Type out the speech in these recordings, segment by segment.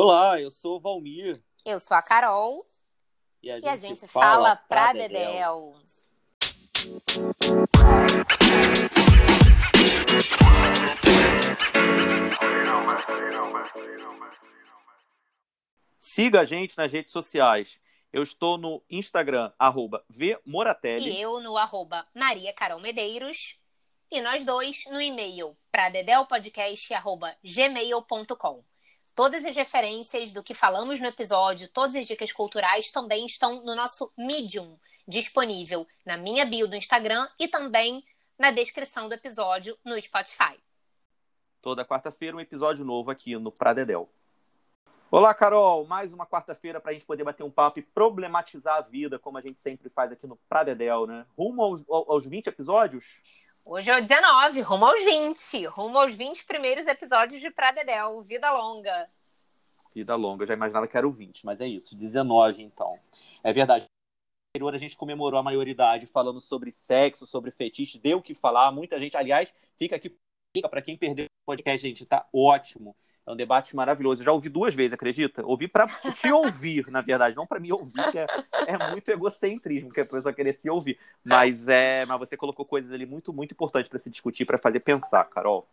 Olá, eu sou o Valmir. Eu sou a Carol. E a gente, E a gente fala pra Dedéu. Siga a gente nas redes sociais. Eu estou no Instagram, arroba vmoratelli. E eu no arroba Maria Carol Medeiros. E nós dois no e-mail pradedelpodcast.gmail.com. Todas as referências do que falamos no episódio, todas as dicas culturais também estão no nosso Medium, disponível na minha bio do Instagram e também na descrição do episódio no Spotify. Toda quarta-feira um episódio novo aqui no Pradedel. Olá, Carol. Mais uma quarta-feira para a gente poder bater um papo e problematizar a vida, como a gente sempre faz aqui no Pradedel, né? Rumo aos, aos 20 episódios? Hoje é o 19, rumo aos 20. Rumo aos 20 primeiros episódios de Pradedel. Vida longa. Vida longa, eu já imaginava que era o 20, mas é isso, 19 então. É verdade. Anterior a gente comemorou a maioridade falando sobre sexo, sobre fetiche, deu o que falar. Muita gente, aliás, fica aqui para quem perdeu o podcast, gente, tá ótimo. É um debate maravilhoso. Eu já ouvi duas vezes, acredita? Ouvi para te ouvir, na verdade, não para me ouvir, que é, é, muito egocentrismo que a pessoa querer se ouvir. Mas é, mas você colocou coisas ali muito, muito importantes para se discutir, para fazer pensar, Carol.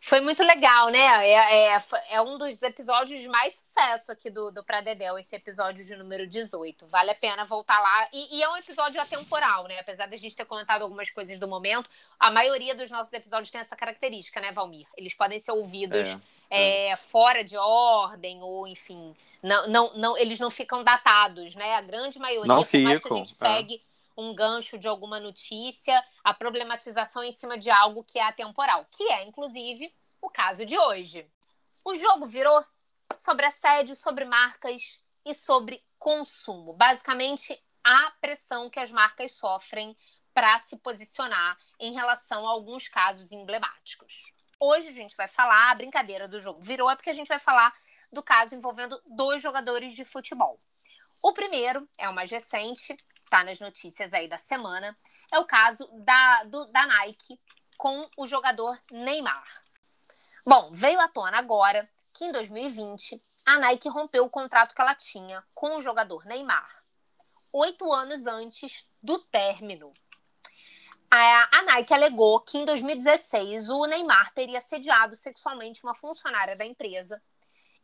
Foi muito legal, né? É, é, é, um dos episódios de mais sucesso aqui do, do Pradedel, esse episódio de número 18. Vale a pena voltar lá. E, e, é um episódio atemporal, né? Apesar da gente ter comentado algumas coisas do momento, a maioria dos nossos episódios tem essa característica, né, Valmir? Eles podem ser ouvidos é, é. fora de ordem, ou enfim, não, não, não, eles não ficam datados, né? A grande maioria, não por ficam, mais que a gente pegue um gancho de alguma notícia, a problematização em cima de algo que é atemporal, que é, inclusive, o caso de hoje. O jogo virou sobre assédio, sobre marcas e sobre consumo. Basicamente, a pressão que as marcas sofrem para se posicionar em relação a alguns casos emblemáticos. Hoje a gente vai falar, a brincadeira do jogo virou é porque a gente vai falar do caso envolvendo dois jogadores de futebol. O primeiro é o mais recente, está nas notícias aí da semana, é o caso da, do, da Nike com o jogador Neymar. Bom, veio à tona agora que em 2020 a Nike rompeu o contrato que ela tinha com o jogador Neymar, oito anos antes do término. A, Nike alegou que em 2016 o Neymar teria sediado sexualmente uma funcionária da empresa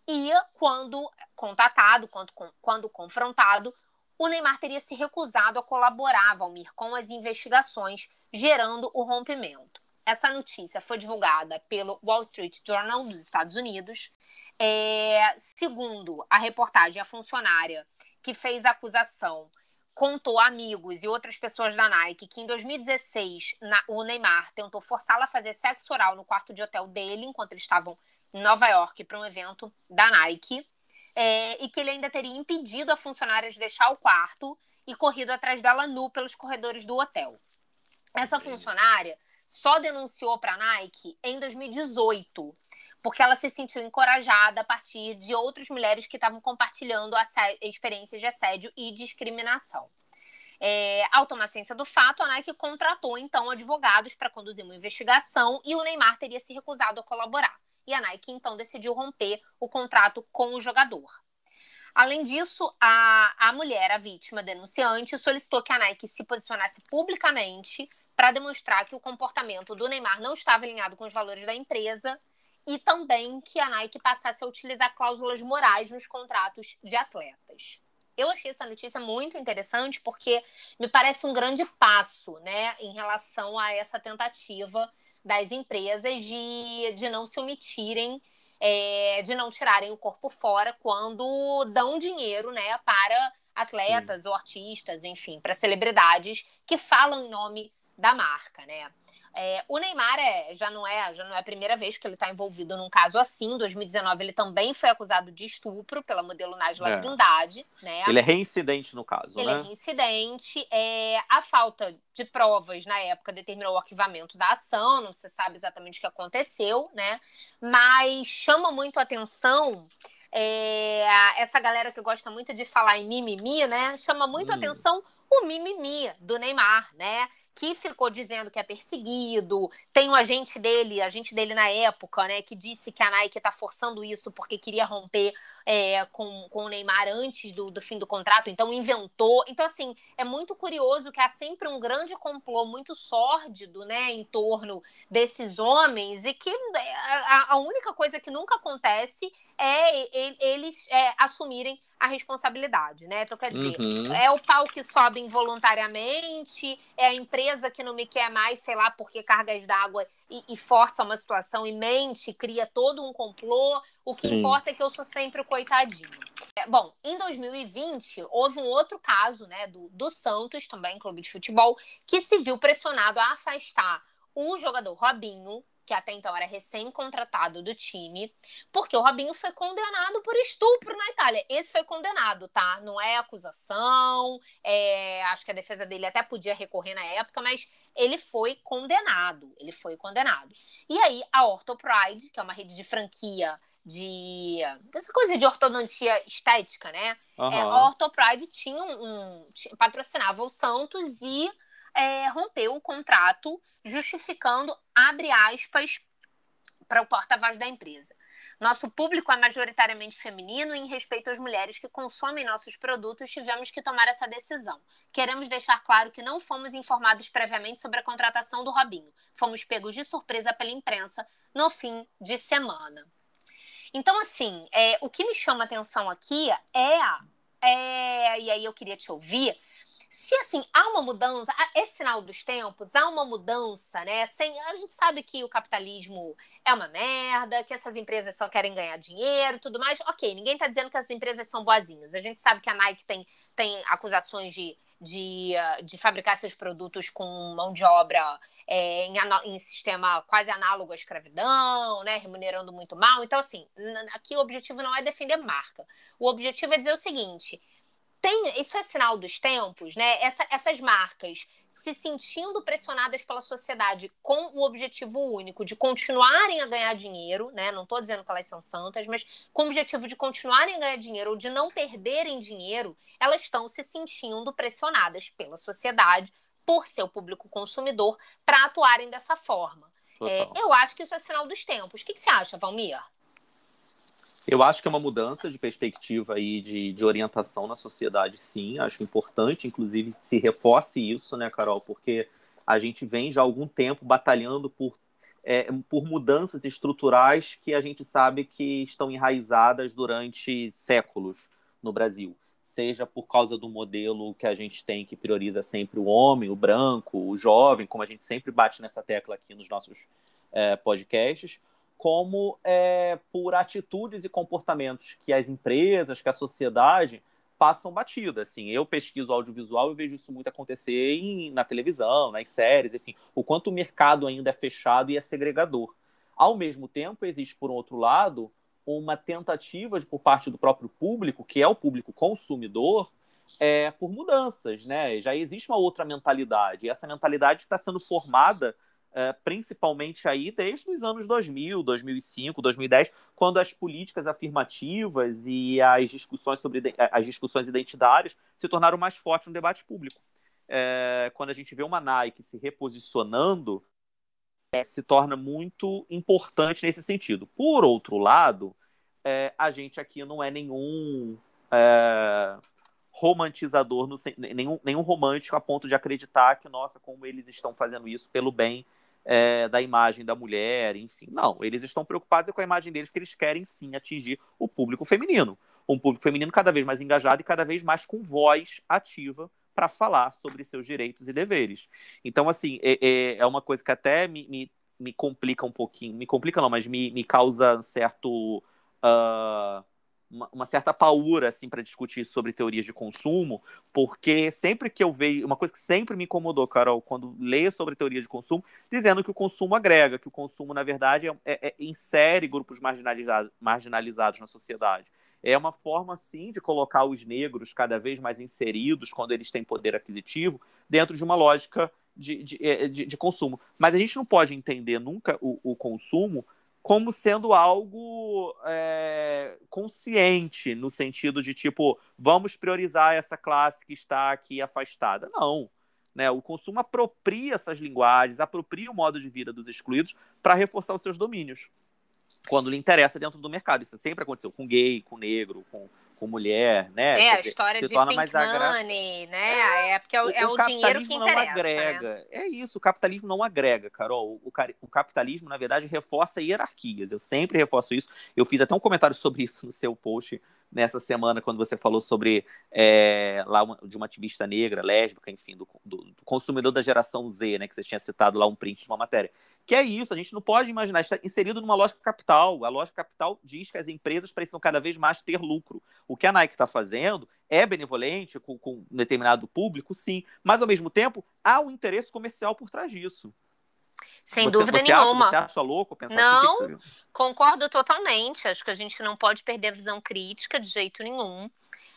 e, quando contatado, quando, quando confrontado, o Neymar teria se recusado a colaborar, Valmir, com as investigações, gerando o rompimento. Essa notícia foi divulgada pelo Wall Street Journal dos Estados Unidos. É, segundo a reportagem, a funcionária que fez a acusação contou a amigos e outras pessoas da Nike que em 2016 na, o Neymar tentou forçá-la a fazer sexo oral no quarto de hotel dele enquanto eles estavam em Nova York para um evento da Nike é, e que ele ainda teria impedido a funcionária de deixar o quarto e corrido atrás dela nu pelos corredores do hotel. Essa funcionária só denunciou para a Nike em 2018, porque ela se sentiu encorajada a partir de outras mulheres que estavam compartilhando experiências de assédio e discriminação. É, ao tomar ciência do fato, a Nike contratou então advogados para conduzir uma investigação e o Neymar teria se recusado a colaborar e a Nike então decidiu romper o contrato com o jogador. Além disso, a, a mulher, a vítima denunciante, solicitou que a Nike se posicionasse publicamente para demonstrar que o comportamento do Neymar não estava alinhado com os valores da empresa e também que a Nike passasse a utilizar cláusulas morais nos contratos de atletas. Eu achei essa notícia muito interessante porque me parece um grande passo né, em relação a essa tentativa das empresas de, de não se omitirem, é, de não tirarem o corpo fora quando dão dinheiro né, para atletas Sim. ou artistas, enfim, para celebridades que falam em nome da marca, né? É, o Neymar é, já, não é, já não é a primeira vez que ele está envolvido num caso assim. Em 2019, ele também foi acusado de estupro pela modelo Nájila é. Trindade. Né? Ele é reincidente no caso, ele né? Ele é reincidente. É, a falta de provas na época determinou o arquivamento da ação. Não se sabe exatamente o que aconteceu, né? Mas chama muito a atenção é, essa galera que gosta muito de falar em mimimi, né? Chama muito hum. atenção o mimimi do Neymar, né? Que ficou dizendo que é perseguido. Tem o agente dele, agente dele na época, né, que disse que a Nike está forçando isso porque queria romper é, com, com o Neymar antes do, do fim do contrato, então inventou. Então, assim, é muito curioso que há sempre um grande complô muito sórdido, né, em torno desses homens e que é, a, a única coisa que nunca acontece é eles é, assumirem a responsabilidade, né? Então, quer dizer, uhum. é o pau que sobe involuntariamente, é a empresa que não me quer mais, sei lá, porque cargas d'água e, e, força uma situação e mente, cria todo um complô. O que Sim. importa é que eu sou sempre o coitadinho. É, bom, em 2020, houve um outro caso, né, do, do Santos, também clube de futebol, que se viu pressionado a afastar o jogador Robinho, que até então era recém-contratado do time, porque o Robinho foi condenado por estupro na Itália. Esse foi condenado, tá? Não é acusação, é... acho que a defesa dele até podia recorrer na época, mas ele foi condenado. Ele foi condenado. E aí, a Ortho Pride, que é uma rede de franquia de essa coisa de ortodontia estética, né? Uhum. É, a Ortho Pride tinha um, um, patrocinava o Santos e é, rompeu o contrato, justificando, abre aspas, para o porta-voz da empresa. Nosso público é majoritariamente feminino e, em respeito às mulheres que consomem nossos produtos, tivemos que tomar essa decisão. Queremos deixar claro que não fomos informados previamente sobre a contratação do Robinho. Fomos pegos de surpresa pela imprensa no fim de semana. Então, assim, é, o que me chama atenção aqui é, é, e aí eu queria te ouvir, se assim, há uma mudança, é sinal dos tempos, há uma mudança, né? Sem, a gente sabe que o capitalismo é uma merda, que essas empresas só querem ganhar dinheiro tudo mais. Ok, ninguém está dizendo que as empresas são boazinhas. A gente sabe que a Nike tem, tem acusações de, de, de fabricar seus produtos com mão de obra é, em, em, sistema quase análogo à escravidão, né, remunerando muito mal. Então, assim, aqui o objetivo não é defender marca. O objetivo é dizer o seguinte: tem, isso é sinal dos tempos, né? Essa, essas marcas se sentindo pressionadas pela sociedade com o objetivo único de continuarem a ganhar dinheiro, né? Não estou dizendo que elas são santas, mas com o objetivo de continuarem a ganhar dinheiro ou de não perderem dinheiro, elas estão se sentindo pressionadas pela sociedade, por seu público consumidor, para atuarem dessa forma. É, eu acho que isso é sinal dos tempos. O que, que você acha, Valmir? Eu acho que é uma mudança de perspectiva e de, de orientação na sociedade, sim. Acho importante, inclusive, se reforce isso, né, Carol? Porque a gente vem já há algum tempo batalhando por, é, por mudanças estruturais que a gente sabe que estão enraizadas durante séculos no Brasil. Seja por causa do modelo que a gente tem que prioriza sempre o homem, o branco, o jovem, como a gente sempre bate nessa tecla aqui nos nossos é, podcasts, como é, por atitudes e comportamentos que as empresas, que a sociedade passam batida. Assim, eu pesquiso audiovisual e vejo isso muito acontecer em, na televisão, nas séries, enfim, o quanto o mercado ainda é fechado e é segregador. Ao mesmo tempo, existe, por outro lado, uma tentativa de, por parte do próprio público, que é o público consumidor, é, por mudanças, né? Já existe uma outra mentalidade, e essa mentalidade está sendo formada é, principalmente aí desde os anos 2000, 2005, 2010, quando as políticas afirmativas e as discussões sobre as discussões identitárias se tornaram mais fortes no debate público. É, quando a gente vê uma Nike se reposicionando, é, se torna muito importante nesse sentido. Por outro lado, a gente aqui não é nenhum romantizador, no, nenhum, nenhum romântico a ponto de acreditar que, nossa, como eles estão fazendo isso pelo bem é, da imagem da mulher, enfim. Não, eles estão preocupados com a imagem deles, que eles querem sim atingir o público feminino. Um público feminino cada vez mais engajado e cada vez mais com voz ativa para falar sobre seus direitos e deveres. Então, assim, é, é, é uma coisa que até me, me, me, complica um pouquinho. Me complica não, mas me, me causa um certo. Uh, uma, uma certa paura assim para discutir sobre teorias de consumo, porque sempre que eu vejo uma coisa que sempre me incomodou, Carol, quando leio sobre teoria de consumo, dizendo que o consumo agrega, que o consumo na verdade é, é, é, insere grupos marginalizados, marginalizados na sociedade. É uma forma, sim, de colocar os negros cada vez mais inseridos, quando eles têm poder aquisitivo, dentro de uma lógica de, de, é, de, de consumo. Mas a gente não pode entender nunca o, o consumo como sendo algo é, consciente, no sentido de tipo, vamos priorizar essa classe que está aqui afastada. Não. Né? O consumo apropria essas linguagens, apropria o modo de vida dos excluídos para reforçar os seus domínios quando lhe interessa dentro do mercado. Isso sempre aconteceu com gay, com negro, com, com mulher, né? É, a história de pink mais money, né? É, é porque é o, é o, o dinheiro que interessa, não agrega. Né? É isso, o capitalismo não agrega, Carol. O, o, capitalismo, na verdade, reforça hierarquias. Eu sempre reforço isso. Eu fiz até um comentário sobre isso no seu post nessa semana, quando você falou sobre é, lá uma, de uma ativista negra, lésbica, enfim, do, do, do, consumidor da geração Z, né? Que você tinha citado lá um print de uma matéria. Que é isso, a gente não pode imaginar, está inserido numa lógica capital. A lógica capital diz que as empresas precisam cada vez mais ter lucro. O que a Nike está fazendo é benevolente com, com um determinado público, sim, mas ao mesmo tempo há um interesse comercial por trás disso. Sem você, dúvida você nenhuma. Acha, você acha louco pensar Não, assim, que concordo totalmente. Acho que a gente não pode perder a visão crítica de jeito nenhum.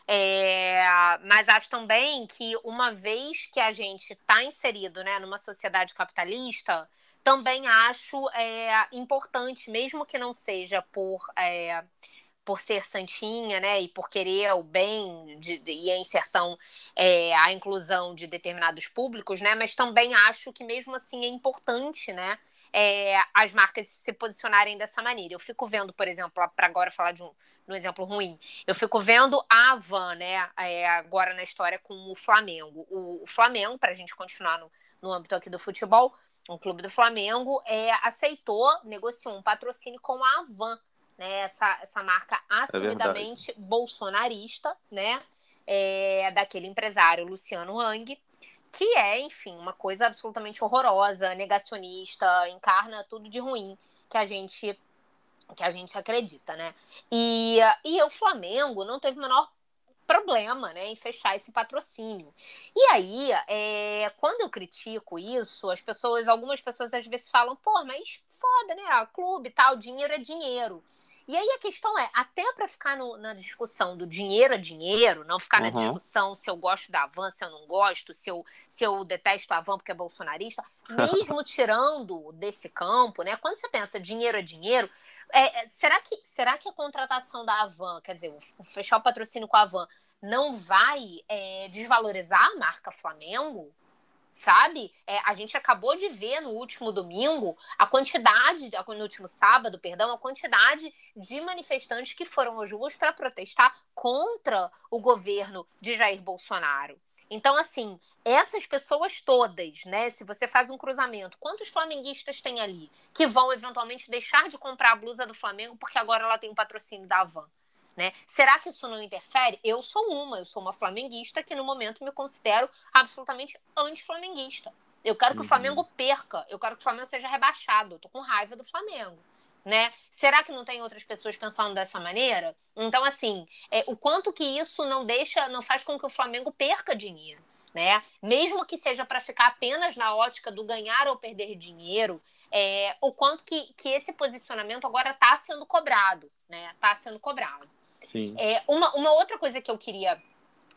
É, mas acho também que uma vez que a gente está inserido né, numa sociedade capitalista, também acho é, importante, mesmo que não seja por, é, por ser santinha, né, e por querer o bem de, de, e a inserção, é, a inclusão de determinados públicos, né, mas também acho que mesmo assim é importante, né, é, as marcas se posicionarem dessa maneira. Eu fico vendo, por exemplo, para agora falar de um, um exemplo ruim, eu fico vendo a Avan, né, é, agora na história com o Flamengo. O, o Flamengo, para a gente continuar no, no âmbito aqui do futebol, o clube do Flamengo é, aceitou, negociou um patrocínio com a Avan, né? Essa, essa marca é assumidamente é bolsonarista, né? É, daquele empresário Luciano Hang, que é, enfim, uma coisa absolutamente horrorosa, negacionista, encarna tudo de ruim que a gente que a gente acredita, né? E, e o Flamengo não teve o menor problema né, em fechar esse patrocínio. E aí, é, quando eu critico isso, as pessoas, algumas pessoas às vezes falam, pô, mas foda, né? Clube tal, dinheiro é dinheiro. E aí a questão é, até para ficar no, na discussão do dinheiro é dinheiro, não ficar uhum. na discussão se eu gosto da Van, se eu não gosto, se eu, se eu detesto a Van porque é bolsonarista, mesmo tirando desse campo, né? Quando você pensa dinheiro é dinheiro, é, é, será, que, será que a contratação da Avan, quer dizer, fechar o patrocínio com a Avan, não vai é, desvalorizar a marca Flamengo? Sabe? É, a gente acabou de ver no último domingo a quantidade, no último sábado, perdão, a quantidade de manifestantes que foram às ruas para protestar contra o governo de Jair Bolsonaro. Então, assim, essas pessoas todas, né? Se você faz um cruzamento, quantos flamenguistas tem ali que vão eventualmente deixar de comprar a blusa do Flamengo porque agora ela tem um patrocínio da Avan? Né? Será que isso não interfere? Eu sou uma, eu sou uma flamenguista que no momento me considero absolutamente anti-flamenguista. Eu quero que uhum. o Flamengo perca, eu quero que o Flamengo seja rebaixado, eu tô com raiva do Flamengo né? Será que não tem outras pessoas pensando dessa maneira? Então, assim, é, o quanto que isso não deixa, não faz com que o Flamengo perca dinheiro, né? Mesmo que seja para ficar apenas na ótica do ganhar ou perder dinheiro, é, o quanto que, que esse posicionamento agora está sendo cobrado, né? Está sendo cobrado. Sim. É, uma, uma outra coisa que eu queria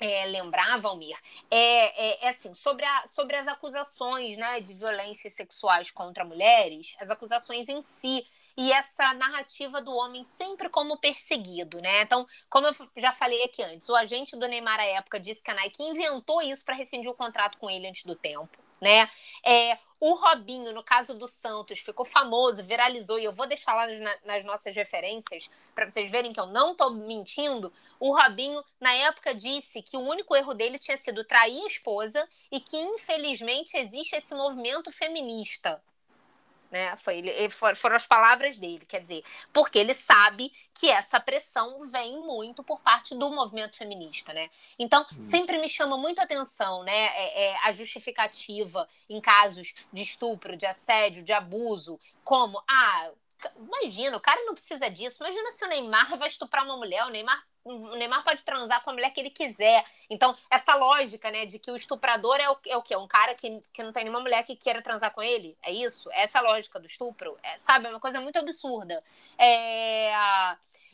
é, lembrar, Valmir, é, é, é, assim, sobre, a, sobre as acusações né, de violências sexuais contra mulheres, as acusações em si, e essa narrativa do homem sempre como perseguido, né? Então, como eu já falei aqui antes, o agente do Neymar à época disse que a Nike inventou isso para rescindir o contrato com ele antes do tempo, né? É, o Robinho, no caso do Santos, ficou famoso, viralizou, e eu vou deixar lá nas, nas nossas referências para vocês verem que eu não estou mentindo. O Robinho, na época, disse que o único erro dele tinha sido trair a esposa e que, infelizmente, existe esse movimento feminista né? Foi, ele, foram as palavras dele, quer dizer, porque ele sabe que essa pressão vem muito por parte do movimento feminista, né? Então, hum. sempre me chama muito atenção, né? É, é, a justificativa em casos de estupro, de assédio, de abuso, como, ah, imagina, o cara não precisa disso. Imagina se o Neymar vai estuprar uma mulher, o Neymar o Neymar pode transar com a mulher que ele quiser. Então, essa lógica, né, de que o estuprador é o, é o quê? Um cara que, que não tem nenhuma mulher que queira transar com ele? É isso? Essa é a lógica do estupro? É, sabe? É uma coisa muito absurda. É.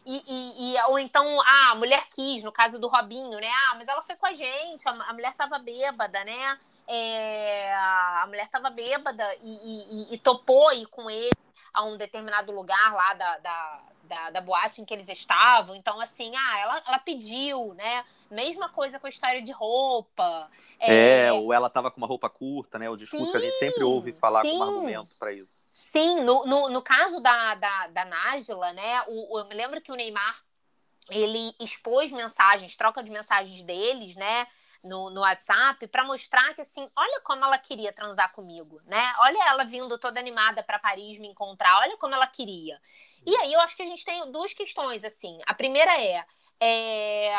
E, e, e, ou então, ah, a mulher quis, no caso do Robinho, né? Ah, mas ela foi com a gente, a, a mulher tava bêbada, né? É, a mulher tava bêbada e, e, e, topou ir com ele a um determinado lugar lá da, da da, da boate em que eles estavam. Então, assim, ah, ela, ela pediu, né? Mesma coisa com a história de roupa. É, é ou ela tava com uma roupa curta, né? O discurso sim, que a gente sempre ouve falar sim, como argumento para isso. Sim, no, no, no, caso da, da, da Nájila, né? O, eu me lembro que o Neymar ele expôs mensagens, troca de mensagens deles, né? No, no WhatsApp para mostrar que assim, olha como ela queria transar comigo, né? Olha ela vindo toda animada para Paris me encontrar, olha como ela queria. E aí eu acho que a gente tem duas questões assim. A primeira é, é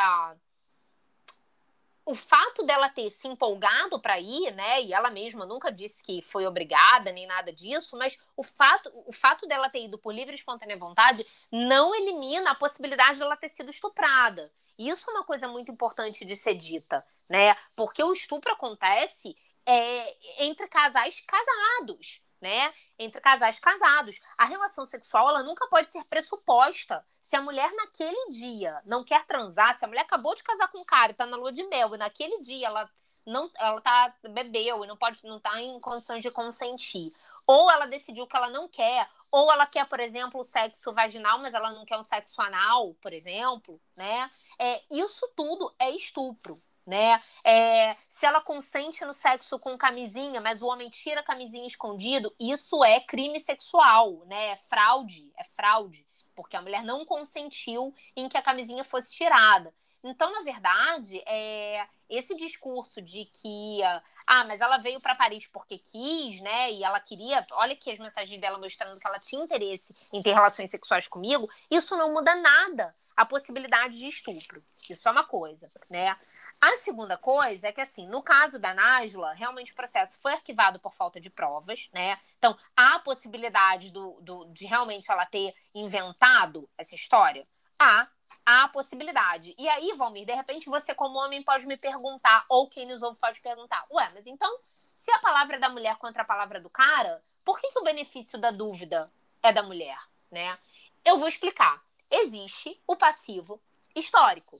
o fato dela ter se empolgado para ir, né? E ela mesma nunca disse que foi obrigada nem nada disso, mas o fato, o fato dela ter ido por livre e espontânea vontade não elimina a possibilidade dela ter sido estuprada. Isso é uma coisa muito importante de ser dita, né? Porque o estupro acontece é, entre casais casados, né? Entre casais casados. A relação sexual ela nunca pode ser pressuposta se a mulher naquele dia não quer transar, se a mulher acabou de casar com um cara e tá na lua de mel, e naquele dia ela não ela tá bebeu e não pode não tá em condições de consentir. Ou ela decidiu que ela não quer, ou ela quer, por exemplo, o sexo vaginal, mas ela não quer um sexo anal, por exemplo, né? É, isso tudo é estupro, né? É, se ela consente no sexo com camisinha, mas o homem tira a camisinha escondido, isso é crime sexual, né? É fraude, é fraude porque a mulher não consentiu em que a camisinha fosse tirada. Então, na verdade, é, esse discurso de que, ah, mas ela veio para Paris porque quis, né? E ela queria, olha aqui as mensagens dela mostrando que ela tinha interesse em ter relações sexuais comigo, isso não muda nada a possibilidade de estupro. Isso é uma coisa, né? A segunda coisa é que, assim, no caso da Nájula, realmente o processo foi arquivado por falta de provas, né? Então, há a possibilidade do, do, de realmente ela ter inventado essa história? Há, há a possibilidade. E aí, Valmir, de repente você, como homem, pode me perguntar, ou quem nos ouve pode perguntar, ué, mas então, se a palavra é da mulher contra a palavra do cara, por que, que o benefício da dúvida é da mulher, né? Eu vou explicar. Existe o passivo histórico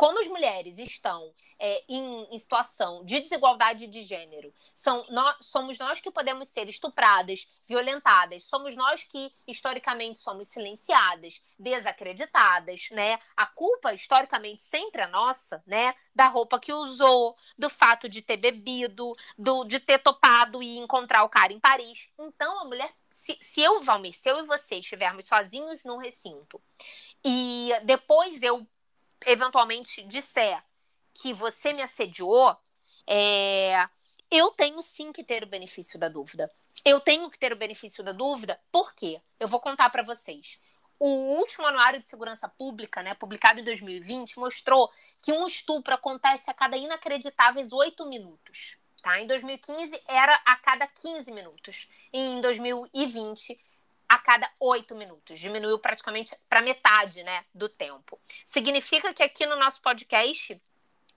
como as mulheres estão é, em, em, situação de desigualdade de gênero, são nós, somos nós que podemos ser estupradas, violentadas, somos nós que historicamente somos silenciadas, desacreditadas, né? A culpa historicamente sempre é nossa, né? Da roupa que usou, do fato de ter bebido, do, de ter topado e encontrar o cara em Paris. Então a mulher se, se, eu, Valmir, se eu e você estivermos sozinhos num recinto e depois eu eventualmente disser que você me assediou, é, eu tenho sim que ter o benefício da dúvida. Eu tenho que ter o benefício da dúvida, por quê? Eu vou contar para vocês. O último Anuário de Segurança Pública, né, publicado em 2020, mostrou que um estupro acontece a cada inacreditáveis oito minutos. Tá? Em 2015 era a cada 15 minutos. E em 2020 a cada oito minutos. Diminuiu praticamente para metade né, do tempo. Significa que aqui no nosso podcast,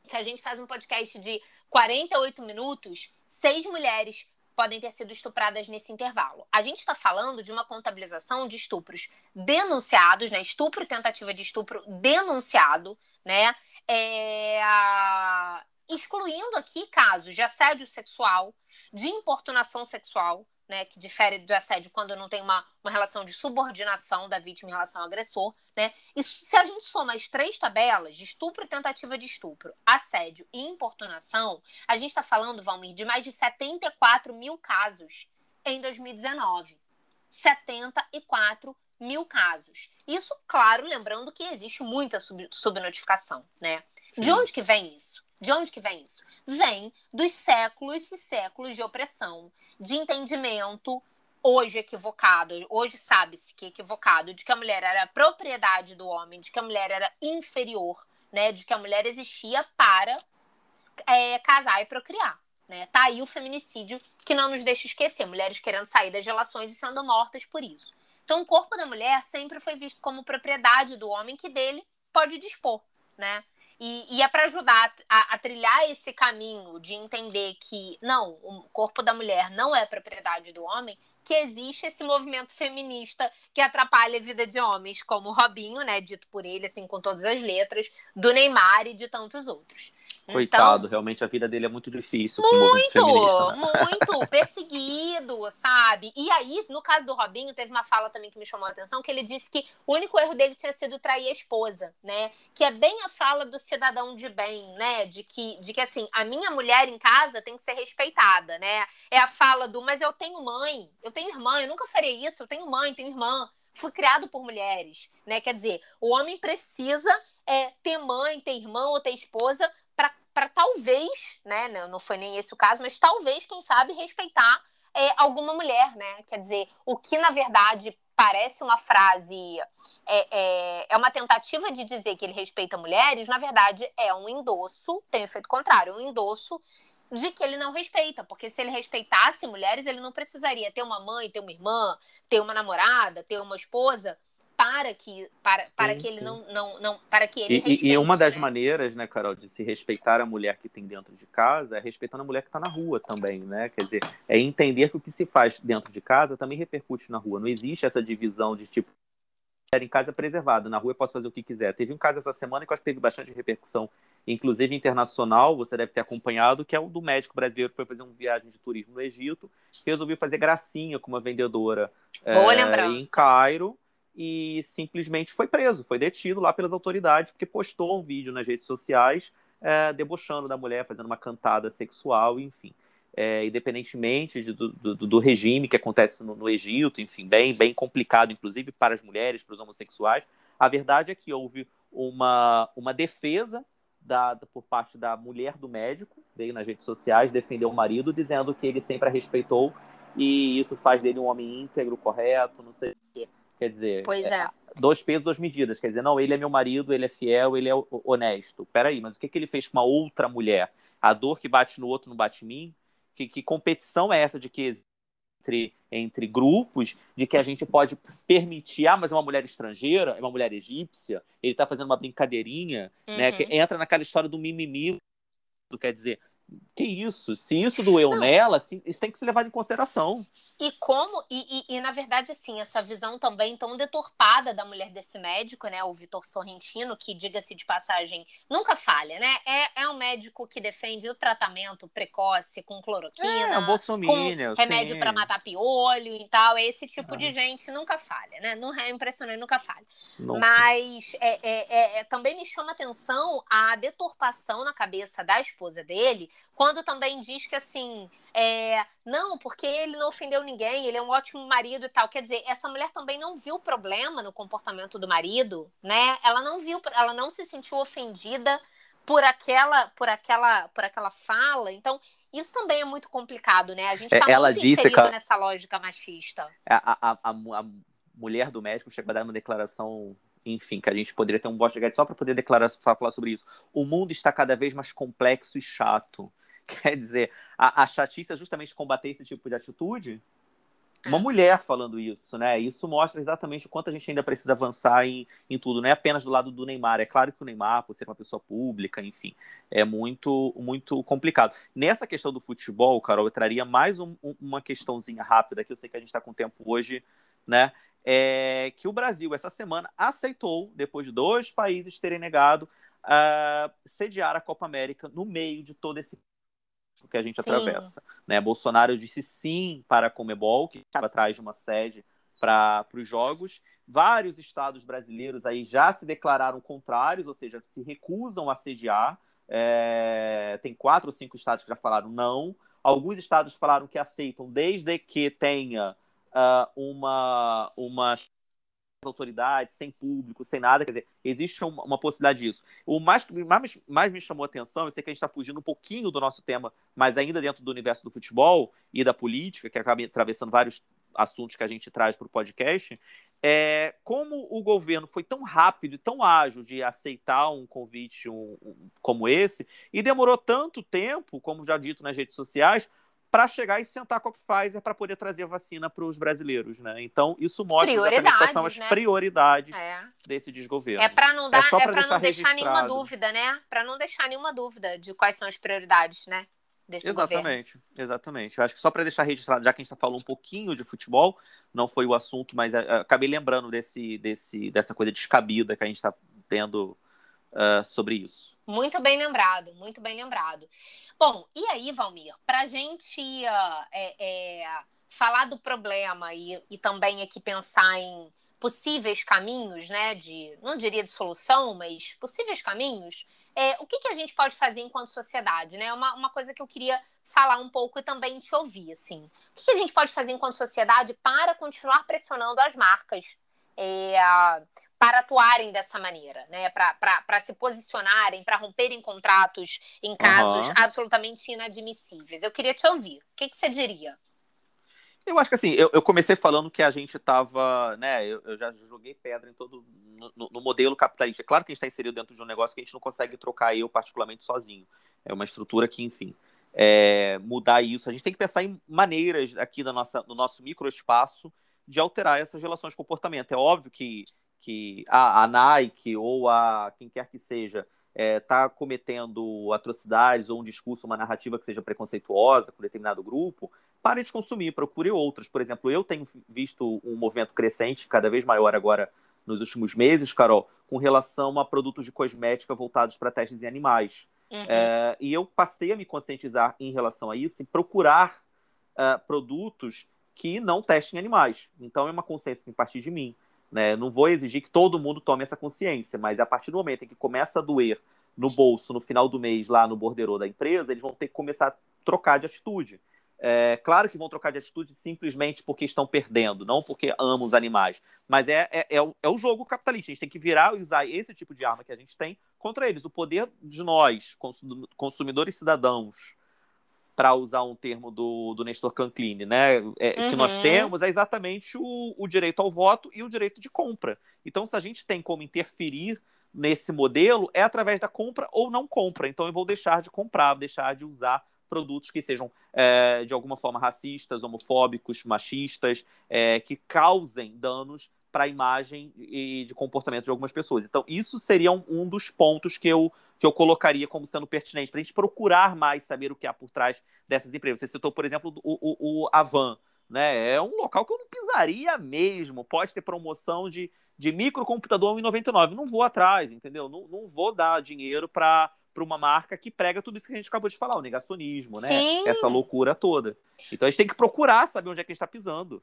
se a gente faz um podcast de 48 minutos, seis mulheres podem ter sido estupradas nesse intervalo. A gente está falando de uma contabilização de estupros denunciados, né? Estupro, tentativa de estupro denunciado, né? É... Excluindo aqui casos de assédio sexual, de importunação sexual, né, que difere de assédio quando não tem uma, uma relação de subordinação da vítima em relação ao agressor, né? E se a gente soma as três tabelas de estupro e tentativa de estupro, assédio e importunação, a gente está falando, Valmir, de mais de 74 mil casos em 2019. 74 mil casos. Isso, claro, lembrando que existe muita sub subnotificação, né? Sim. De onde que vem isso? De onde que vem isso? Vem dos séculos e séculos de opressão, de entendimento hoje equivocado, hoje sabe-se que equivocado, de que a mulher era propriedade do homem, de que a mulher era inferior, né? De que a mulher existia para é, casar e procriar. Né? Tá aí o feminicídio que não nos deixa esquecer, mulheres querendo sair das relações e sendo mortas por isso. Então, o corpo da mulher sempre foi visto como propriedade do homem que dele pode dispor, né? E, e é para ajudar a, a, trilhar esse caminho de entender que, não, o corpo da mulher não é propriedade do homem, que existe esse movimento feminista que atrapalha a vida de homens, como o Robinho, né, dito por ele, assim, com todas as letras, do Neymar e de tantos outros. Coitado, então, realmente a vida dele é muito difícil. Muito, né? muito perseguido, sabe? E aí, no caso do Robinho, teve uma fala também que me chamou a atenção, que ele disse que o único erro dele tinha sido trair a esposa, né? Que é bem a fala do cidadão de bem, né? De que, de que assim, a minha mulher em casa tem que ser respeitada, né? É a fala do, mas eu tenho mãe, eu tenho irmã, eu nunca faria isso, eu tenho mãe, tenho irmã fui criado por mulheres, né? Quer dizer, o homem precisa é, ter mãe, ter irmão ou ter esposa para talvez, né? Não foi nem esse o caso, mas talvez, quem sabe, respeitar é, alguma mulher, né? Quer dizer, o que na verdade parece uma frase, é, é, é, uma tentativa de dizer que ele respeita mulheres, na verdade é um endosso, tem efeito contrário, um endosso de que ele não respeita, porque se ele respeitasse mulheres, ele não precisaria ter uma mãe, ter uma irmã, ter uma namorada, ter uma esposa para que para, para sim, que ele sim. não, não não para que ele e, respeite, e uma das né? maneiras né Carol de se respeitar a mulher que tem dentro de casa é respeitando a mulher que está na rua também né quer dizer é entender que o que se faz dentro de casa também repercute na rua não existe essa divisão de tipo em casa é preservado na rua eu posso fazer o que quiser teve um caso essa semana que eu acho que teve bastante repercussão inclusive internacional você deve ter acompanhado que é o do médico brasileiro que foi fazer uma viagem de turismo no Egito resolveu fazer gracinha com uma vendedora é, em Cairo e simplesmente foi preso, foi detido lá pelas autoridades, porque postou um vídeo nas redes sociais é, debochando da mulher, fazendo uma cantada sexual, enfim. É, independentemente de, do, do, do, regime que acontece no, no, Egito, enfim, bem, bem complicado, inclusive para as mulheres, para os homossexuais, a verdade é que houve uma, uma defesa dada por parte da mulher do médico, veio nas redes sociais defender o marido, dizendo que ele sempre a respeitou e isso faz dele um homem íntegro, correto, não sei o quê. Quer dizer, pois é. é. dois pesos, duas medidas. Quer dizer, não, ele é meu marido, ele é fiel, ele é honesto. Peraí, mas o que, que ele fez com uma outra mulher? A dor que bate no outro não bate em mim? Que, que competição é essa de que entre, entre grupos de que a gente pode permitir, ah, mas é uma mulher estrangeira, é uma mulher egípcia, ele está fazendo uma brincadeirinha, uhum. né? Que uhum. entra naquela história do mimimi, quer dizer, que isso? Se isso doeu não. nela, isso tem que ser levado em consideração. E como, e, e, e, na verdade, assim, essa visão também tão deturpada da mulher desse médico, né, o Vitor Sorrentino, que, diga-se de passagem, nunca falha, né? É, é um médico que defende o tratamento precoce com cloroquina, é, com remédio para matar piolho e tal. Esse tipo ah. de gente nunca falha, né? Não é impressionante, nunca falha. Nunca. Mas é, é, é, é, também me chama atenção a deturpação na cabeça da esposa dele quando também diz que assim, é, não, porque ele não ofendeu ninguém, ele é um ótimo marido e tal. Quer dizer, essa mulher também não viu problema no comportamento do marido, né? Ela não viu, ela não se sentiu ofendida por aquela, por aquela, por aquela fala. Então, isso também é muito complicado, né? A gente está é, muito disse inserido que... nessa lógica machista. A, a, a, a, mulher do médico chegou a dar uma declaração enfim, que a gente poderia ter um bosta de só para poder declarar, falar sobre isso. O mundo está cada vez mais complexo e chato. Quer dizer, a, a chatice é justamente combater esse tipo de atitude. Uma é. mulher falando isso, né? Isso mostra exatamente o quanto a gente ainda precisa avançar em, em tudo, não é apenas do lado do Neymar. É claro que o Neymar, por ser uma pessoa pública, enfim, é muito, muito complicado. Nessa questão do futebol, Carol, eu traria mais um, uma questãozinha rápida, que eu sei que a gente está com tempo hoje, né? É que o Brasil, essa semana, aceitou, depois de dois países terem negado, uh, sediar a Copa América no meio de todo esse que a gente sim. atravessa. Né? Bolsonaro disse sim para a Comebol, que estava atrás de uma sede para os jogos. Vários estados brasileiros aí já se declararam contrários, ou seja, se recusam a sediar. É... Tem quatro ou cinco estados que já falaram não. Alguns estados falaram que aceitam desde que tenha uh, uma, uma autoridades, sem público, sem nada, quer dizer, existe uma, uma possibilidade disso. O mais que mais, mais me chamou a atenção, eu sei que a gente está fugindo um pouquinho do nosso tema, mas ainda dentro do universo do futebol e da política, que acaba atravessando vários assuntos que a gente traz para o podcast, é como o governo foi tão rápido tão ágil de aceitar um convite um, um, como esse, e demorou tanto tempo, como já dito nas redes sociais, para chegar e sentar com a Pfizer para poder trazer a vacina para os brasileiros, né? Então isso mostra quais são as né? prioridades é. desse desgoverno. É para não dar, é, é para não deixar nenhuma dúvida, né? Para não deixar nenhuma dúvida de quais são as prioridades, né? desse exatamente, governo. Exatamente. Eu acho que só para deixar registrado, já que a gente está falando um pouquinho de futebol, não foi o assunto, mas uh, acabei lembrando desse, desse, dessa coisa descabida que a gente está tendo uh, sobre isso. Muito bem lembrado, muito bem lembrado. Bom, e aí, Valmir, para a gente uh, é, é, falar do problema e, e também aqui pensar em possíveis caminhos, né, de, não diria de solução, mas possíveis caminhos, é, o que, que a gente pode fazer enquanto sociedade, né? Uma, uma coisa que eu queria falar um pouco e também te ouvir, assim. O que, que a gente pode fazer enquanto sociedade para continuar pressionando as marcas é, para atuarem dessa maneira, né? Para se posicionarem, para romperem contratos em casos uhum. absolutamente inadmissíveis. Eu queria te ouvir. O que, que você diria? Eu acho que assim, eu, eu, comecei falando que a gente estava, né? Eu, eu, já joguei pedra em todo no, no, modelo capitalista. É claro que a gente está inserido dentro de um negócio que a gente não consegue trocar eu particularmente sozinho. É uma estrutura que, enfim, é, mudar isso. A gente tem que pensar em maneiras aqui da nossa, no nosso microespaço de alterar essas relações de comportamento. É óbvio que, que a, a Nike ou a quem quer que seja está é, tá cometendo atrocidades ou um discurso, uma narrativa que seja preconceituosa com determinado grupo, pare de consumir, procure outras. Por exemplo, eu tenho visto um movimento crescente, cada vez maior agora nos últimos meses, Carol, com relação a produtos de cosmética voltados para testes em animais. Uhum. É, e eu passei a me conscientizar em relação a isso e procurar uh, produtos que não testem animais. Então é uma consciência que partir de mim. Né? Não vou exigir que todo mundo tome essa consciência, mas a partir do momento em que começa a doer no bolso, no final do mês, lá no borderô da empresa, eles vão ter que começar a trocar de atitude. É, claro que vão trocar de atitude simplesmente porque estão perdendo, não porque amam os animais. Mas é, é, é, o, é o jogo capitalista. A gente tem que virar e usar esse tipo de arma que a gente tem contra eles. O poder de nós, consumidores cidadãos, para usar um termo do, do Nestor Canclini, né? É, uhum. Que nós uhum. temos é exatamente o, o direito ao voto e o direito de compra. Então, se a gente tem como interferir nesse modelo, é através da compra ou não compra. Então, eu vou deixar de comprar, deixar de usar produtos que sejam é, de alguma forma racistas, homofóbicos, machistas, é, que causem danos para a imagem e de comportamento de algumas pessoas. Então, isso seria um, um dos pontos que eu, que eu colocaria como sendo pertinente, para a gente procurar mais saber o que há por trás dessas empresas. Você citou, por exemplo, o, o, o Avan. Né? É um local que eu não pisaria mesmo. Pode ter promoção de, de microcomputador 1,99. Não vou atrás, entendeu? Não, não vou dar dinheiro para para uma marca que prega tudo isso que a gente acabou de falar, o negacionismo, né? Sim. Essa loucura toda. Então a gente tem que procurar saber onde é que a gente está pisando.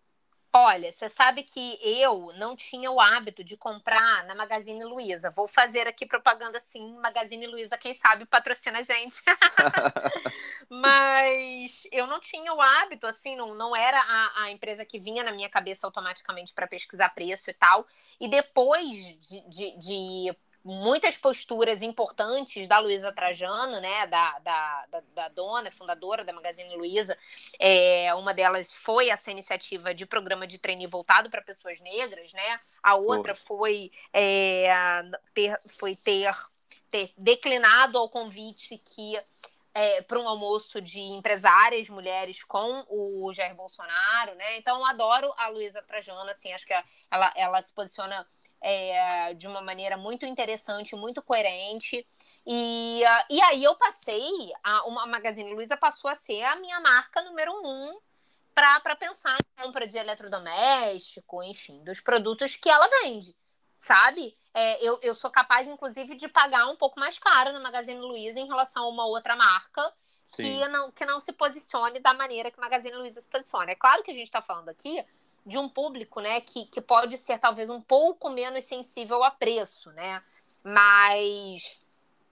Olha, você sabe que eu não tinha o hábito de comprar na Magazine Luiza. Vou fazer aqui propaganda sim, Magazine Luiza, quem sabe patrocina a gente. Mas eu não tinha o hábito, assim, não, não era a, a empresa que vinha na minha cabeça automaticamente para pesquisar preço e tal. E depois de, de, de muitas posturas importantes da Luísa Trajano, né, da, da, da, dona, fundadora da Magazine Luiza. É, uma delas foi essa iniciativa de programa de treino voltado para pessoas negras, né? A outra foi, é, ter, foi ter, ter declinado ao convite que é, para um almoço de empresárias mulheres com o Jair Bolsonaro, né? Então, adoro a Luísa Trajano, assim, acho que ela, ela se posiciona é, de uma maneira muito interessante, muito coerente. E, uh, e aí eu passei, a, uma Magazine Luiza passou a ser a minha marca número um para pensar em compra de eletrodoméstico, enfim, dos produtos que ela vende, sabe? É, eu, eu sou capaz, inclusive, de pagar um pouco mais caro na Magazine Luiza em relação a uma outra marca que não, que não se posicione da maneira que a Magazine Luiza se posiciona. É claro que a gente está falando aqui de um público, né, que, que pode ser talvez um pouco menos sensível a preço, né? Mas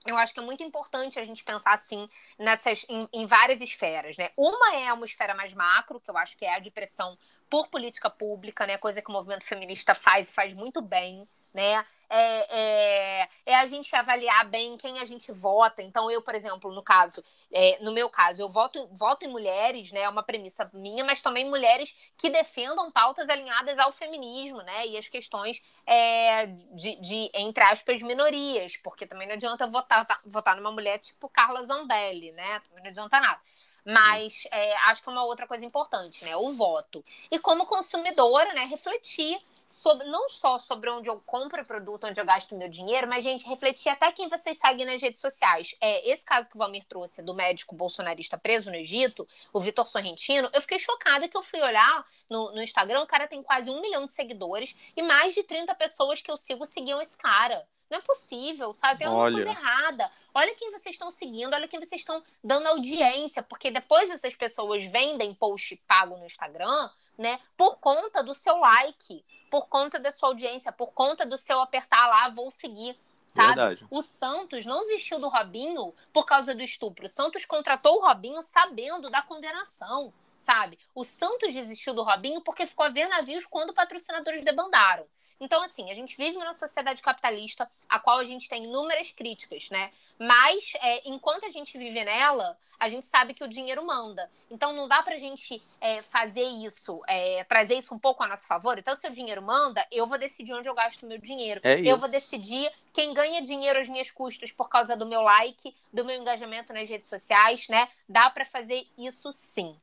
eu acho que é muito importante a gente pensar assim nessas em, em, várias esferas, né? Uma é uma esfera mais macro, que eu acho que é a de pressão por política pública, né? Coisa que o movimento feminista faz e faz muito bem, né? é, é, é, a gente avaliar bem quem a gente vota. Então, eu, por exemplo, no caso, é, no meu caso, eu voto, voto em mulheres, né? É uma premissa minha, mas também mulheres que defendam pautas alinhadas ao feminismo, né? E as questões é, de, de, entre aspas, minorias, porque também não adianta votar, votar numa mulher tipo Carla Zambelli, né? Também não adianta nada. Mas é, acho que é uma outra coisa importante, né? O voto. E como consumidora, né, refletir sobre, não só sobre onde eu compro o produto, onde eu gasto meu dinheiro, mas, gente, refletir até quem vocês seguem nas redes sociais. É, esse caso que o Valmir trouxe do médico bolsonarista preso no Egito, o Vitor Sorrentino, eu fiquei chocada que eu fui olhar no, no Instagram, o cara tem quase um milhão de seguidores e mais de 30 pessoas que eu sigo seguiam esse cara. Não é possível, sabe? Tem alguma coisa errada. Olha quem vocês estão seguindo, olha quem vocês estão dando audiência, porque depois essas pessoas vendem post pago no Instagram, né? Por conta do seu like, por conta da sua audiência, por conta do seu apertar lá, vou seguir. Sabe? Verdade. O Santos não desistiu do Robinho por causa do estupro. O Santos contratou o Robinho sabendo da condenação, sabe? O Santos desistiu do Robinho porque ficou a ver navios quando patrocinadores debandaram. Então, assim, a gente vive numa sociedade capitalista a qual a gente tem inúmeras críticas, né? Mas, é, enquanto a gente vive nela, a gente sabe que o dinheiro manda. Então, não dá pra gente é, fazer isso, é, trazer isso um pouco a nosso favor. Então, se o dinheiro manda, eu vou decidir onde eu gasto o meu dinheiro. É eu vou decidir quem ganha dinheiro às minhas custas por causa do meu like, do meu engajamento nas redes sociais, né? Dá para fazer isso sim.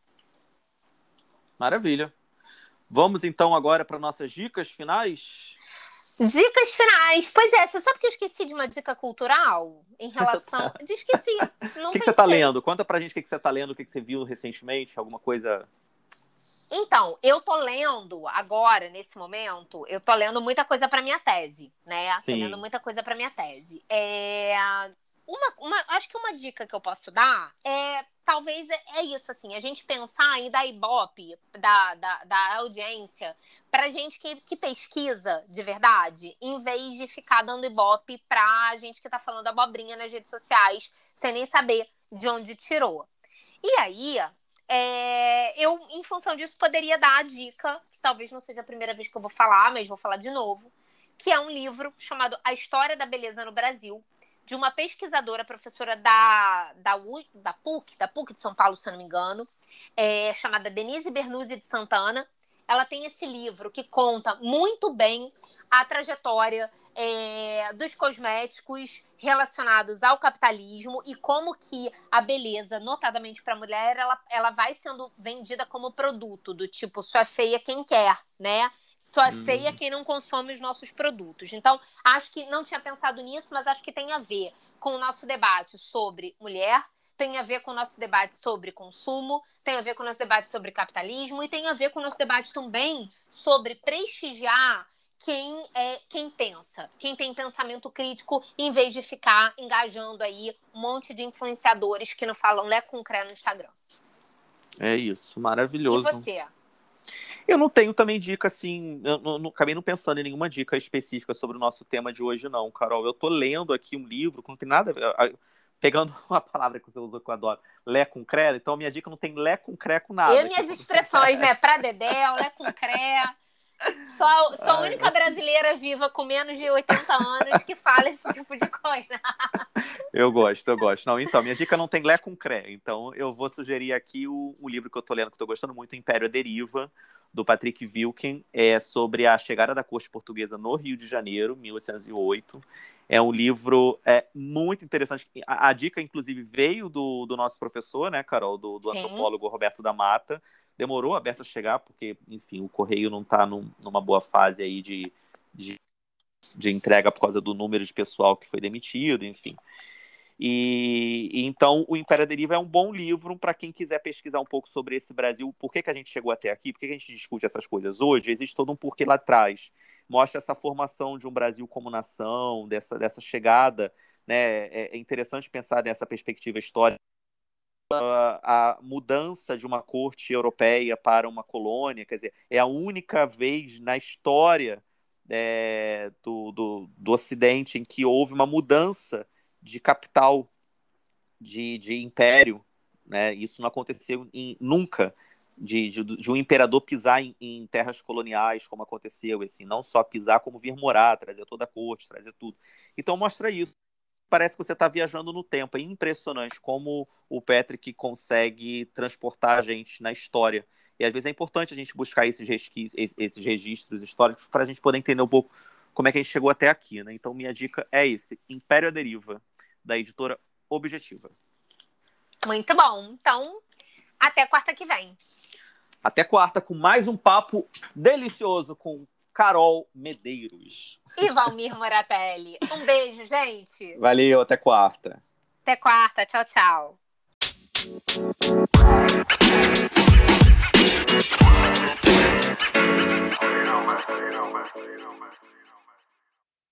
Maravilha. Vamos então agora para nossas dicas finais? Dicas finais. Pois é, você sabe que eu esqueci de uma dica cultural em relação. De esqueci. O que, que, você está lendo? Conta pra gente o que, que você está lendo, o que, que você viu recentemente, alguma coisa. Então, eu tô lendo agora, nesse momento, eu tô lendo muita coisa para minha tese, né? Sim. Tô lendo muita coisa para minha tese. É... Uma, uma, acho que uma dica que eu posso dar é talvez é, é isso, assim, a gente pensar em dar ibope da, da, da audiência pra gente que, que pesquisa de verdade, em vez de ficar dando ibope pra gente que tá falando abobrinha nas redes sociais, sem nem saber de onde tirou. E aí, é, eu, em função disso, poderia dar a dica, que talvez não seja a primeira vez que eu vou falar, mas vou falar de novo, que é um livro chamado A História da Beleza no Brasil, de uma pesquisadora, professora da, da, U, da PUC, da PUC de São Paulo, se não me engano, é, chamada Denise Bernuzzi de Santana. Ela tem esse livro que conta muito bem a trajetória é, dos cosméticos relacionados ao capitalismo e como que a beleza, notadamente para a mulher, ela, ela vai sendo vendida como produto, do tipo, só é feia quem quer, né? Só é feia quem não consome os nossos produtos. Então, acho que não tinha pensado nisso, mas acho que tem a ver com o nosso debate sobre mulher, tem a ver com o nosso debate sobre consumo, tem a ver com o nosso debate sobre capitalismo e tem a ver com o nosso debate também sobre prestigiar quem é quem pensa, quem tem pensamento crítico, em vez de ficar engajando aí um monte de influenciadores que não falam lé com cré no Instagram. É isso, maravilhoso. E você? Eu não tenho também dica assim, eu não, não, acabei não pensando em nenhuma dica específica sobre o nosso tema de hoje, não, Carol. Eu tô lendo aqui um livro que não tem nada a ver. Pegando uma palavra que você usou que eu adoro, lé com cré, então minha dica não tem lé com cré com nada. Eu minhas expressões, né? Pra dedéu, lé com cré. Só, sou a única brasileira viva com menos de 80 anos que fala esse tipo de coisa. Eu gosto, eu gosto. Não, então, minha dica não tem lé com cré. Então, eu vou sugerir aqui o, o livro que eu tô lendo, que eu tô gostando muito, Império à Deriva, do Patrick Wilken, é sobre a chegada da corte portuguesa no Rio de Janeiro, 1808. É um livro é, muito interessante. A, a dica, inclusive, veio do, do nosso professor, né, Carol, do, do antropólogo Roberto da Mata, demorou a Berta chegar, porque, enfim, o correio não está num, numa boa fase aí de, de, de, entrega por causa do número de pessoal que foi demitido, enfim. E, e então o Império Deriva é um bom livro para quem quiser pesquisar um pouco sobre esse Brasil, por que, que a gente chegou até aqui, por que, que a gente discute essas coisas hoje, existe todo um porquê lá atrás. Mostra essa formação de um Brasil como nação, dessa, dessa chegada. Né? É, é interessante pensar nessa perspectiva histórica a mudança de uma corte europeia para uma colônia, quer dizer, é a única vez na história é, do, do, do Ocidente em que houve uma mudança de capital, de, de império. Né? Isso não aconteceu em, nunca. De, de, de, um imperador pisar em, em, terras coloniais, como aconteceu, assim, não só pisar, como vir morar, trazer toda a corte, trazer tudo. Então mostra isso parece que você está viajando no tempo. É impressionante como o Patrick consegue transportar a gente na história. E às vezes é importante a gente buscar esses, esses registros históricos para a gente poder entender um pouco como é que a gente chegou até aqui. Né? Então, minha dica é esse: Império à Deriva, da editora Objetiva. Muito bom. Então, até quarta que vem. Até quarta com mais um papo delicioso com Carol Medeiros. E Valmir Moratelli. Um beijo, gente. Valeu, até quarta. Até quarta, tchau, tchau. You know, man. You know, man. You know, man.